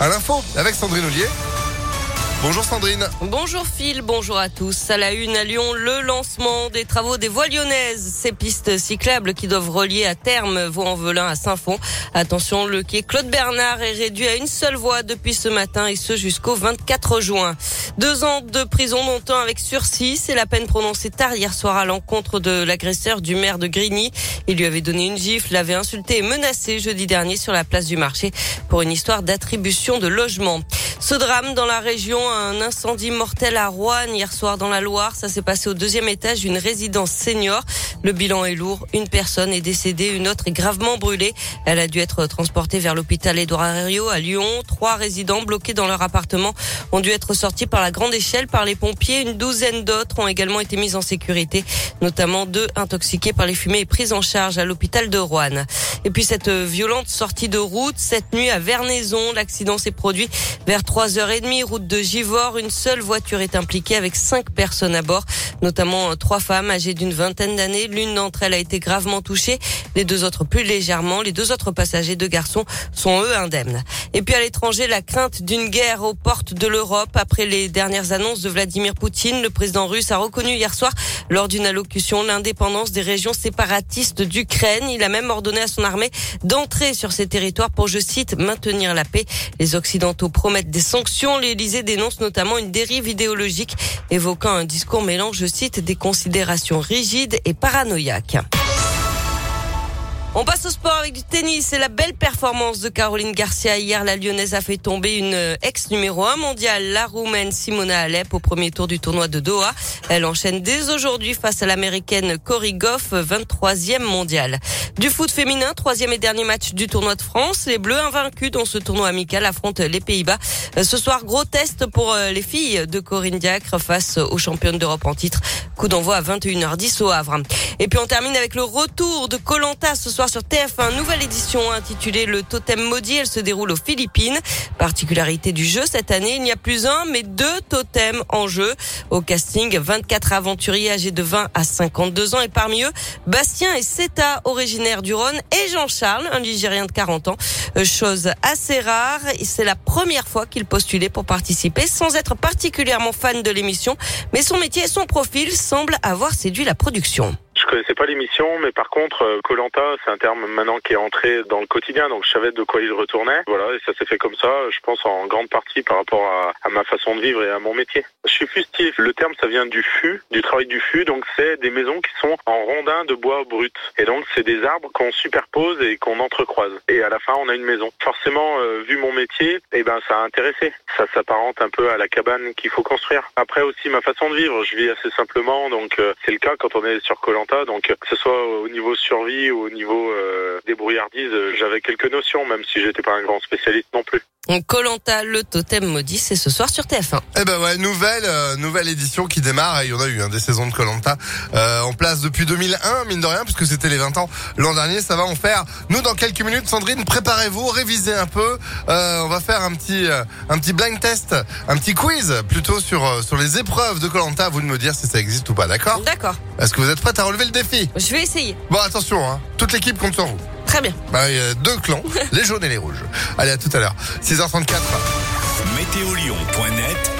à l'info avec Sandrine Ollier. Bonjour Sandrine. Bonjour Phil, bonjour à tous. À la une à Lyon, le lancement des travaux des voies lyonnaises. Ces pistes cyclables qui doivent relier à terme Vaux-en-Velin à Saint-Fond. Attention, le quai Claude Bernard est réduit à une seule voie depuis ce matin et ce jusqu'au 24 juin. Deux ans de prison longtemps avec sursis. C'est la peine prononcée tard hier soir à l'encontre de l'agresseur du maire de Grigny. Il lui avait donné une gifle, l'avait insulté et menacé jeudi dernier sur la place du marché pour une histoire d'attribution de logement. Ce drame dans la région, un incendie mortel à Rouen hier soir dans la Loire. Ça s'est passé au deuxième étage d'une résidence senior. Le bilan est lourd. Une personne est décédée, une autre est gravement brûlée. Elle a dû être transportée vers l'hôpital Édouard Herriot à Lyon. Trois résidents bloqués dans leur appartement ont dû être sortis par la grande échelle par les pompiers. Une douzaine d'autres ont également été mises en sécurité, notamment deux intoxiqués par les fumées et pris en charge à l'hôpital de Rouen. Et puis cette violente sortie de route cette nuit à Vernaison. L'accident s'est produit vers 3h30, route de Givors. Une seule voiture est impliquée avec cinq personnes à bord, notamment trois femmes âgées d'une vingtaine d'années. L'une d'entre elles a été gravement touchée, les deux autres plus légèrement. Les deux autres passagers, deux garçons, sont eux indemnes. Et puis à l'étranger, la crainte d'une guerre aux portes de l'Europe. Après les dernières annonces de Vladimir Poutine, le président russe a reconnu hier soir, lors d'une allocution, l'indépendance des régions séparatistes d'Ukraine. Il a même ordonné à son armée d'entrer sur ces territoires pour, je cite, maintenir la paix. Les Occidentaux promettent des sanctions. L'Élysée dénonce notamment une dérive idéologique, évoquant un discours mélange, je cite, des considérations rigides et paranoïaques. On passe au sport avec du tennis. C'est la belle performance de Caroline Garcia. Hier, la Lyonnaise a fait tomber une ex numéro 1 mondiale, la Roumaine Simona Alep, au premier tour du tournoi de Doha. Elle enchaîne dès aujourd'hui face à l'américaine Cory Goff, 23e mondiale. Du foot féminin, troisième et dernier match du tournoi de France. Les Bleus invaincus dans ce tournoi amical affrontent les Pays-Bas. Ce soir, gros test pour euh, les filles de Corinne Diacre face aux championnes d'Europe en titre. Coup d'envoi à 21h10 au Havre. Et puis on termine avec le retour de Colanta ce soir sur TF1. Nouvelle édition intitulée Le Totem Maudit. Elle se déroule aux Philippines. Particularité du jeu cette année, il n'y a plus un, mais deux totems en jeu. Au casting, 24 aventuriers âgés de 20 à 52 ans et parmi eux, Bastien et Seta, originaires du Rhône, et Jean-Charles, un Ligérien de 40 ans. Euh, chose assez rare. C'est la première fois qu'il postulait pour participer sans être particulièrement fan de l'émission. Mais son métier et son profil semblent avoir séduit la production. Je connaissais pas l'émission, mais par contre, Colanta, c'est un terme maintenant qui est entré dans le quotidien, donc je savais de quoi il retournait. Voilà, et ça s'est fait comme ça, je pense en grande partie par rapport à, à, ma façon de vivre et à mon métier. Je suis fustier. Le terme, ça vient du fût, du travail du fût, donc c'est des maisons qui sont en rondins de bois brut. Et donc, c'est des arbres qu'on superpose et qu'on entrecroise. Et à la fin, on a une maison. Forcément, euh, vu mon métier, eh ben, ça a intéressé. Ça s'apparente un peu à la cabane qu'il faut construire. Après aussi, ma façon de vivre, je vis assez simplement, donc euh, c'est le cas quand on est sur Colanta donc que ce soit au niveau survie ou au niveau euh, débrouillardise, j'avais quelques notions, même si j'étais pas un grand spécialiste non plus. Colanta, le totem maudit, c'est ce soir sur TF1. Eh ben ouais, nouvelle euh, nouvelle édition qui démarre. Il y en a eu hein, des saisons de Colanta euh, en place depuis 2001, mine de rien, puisque c'était les 20 ans l'an dernier. Ça va en faire. Nous, dans quelques minutes, Sandrine, préparez-vous, révisez un peu. Euh, on va faire un petit euh, un petit blind test, un petit quiz plutôt sur euh, sur les épreuves de Colanta. Vous de me dire si ça existe ou pas, d'accord? D'accord. Est-ce que vous êtes prête à relever le défi Je vais essayer. Bon, attention, hein, toute l'équipe compte sur vous. Très bien. Bah, il y a deux clans, les jaunes et les rouges. Allez, à tout à l'heure. 6h34. Météolion.net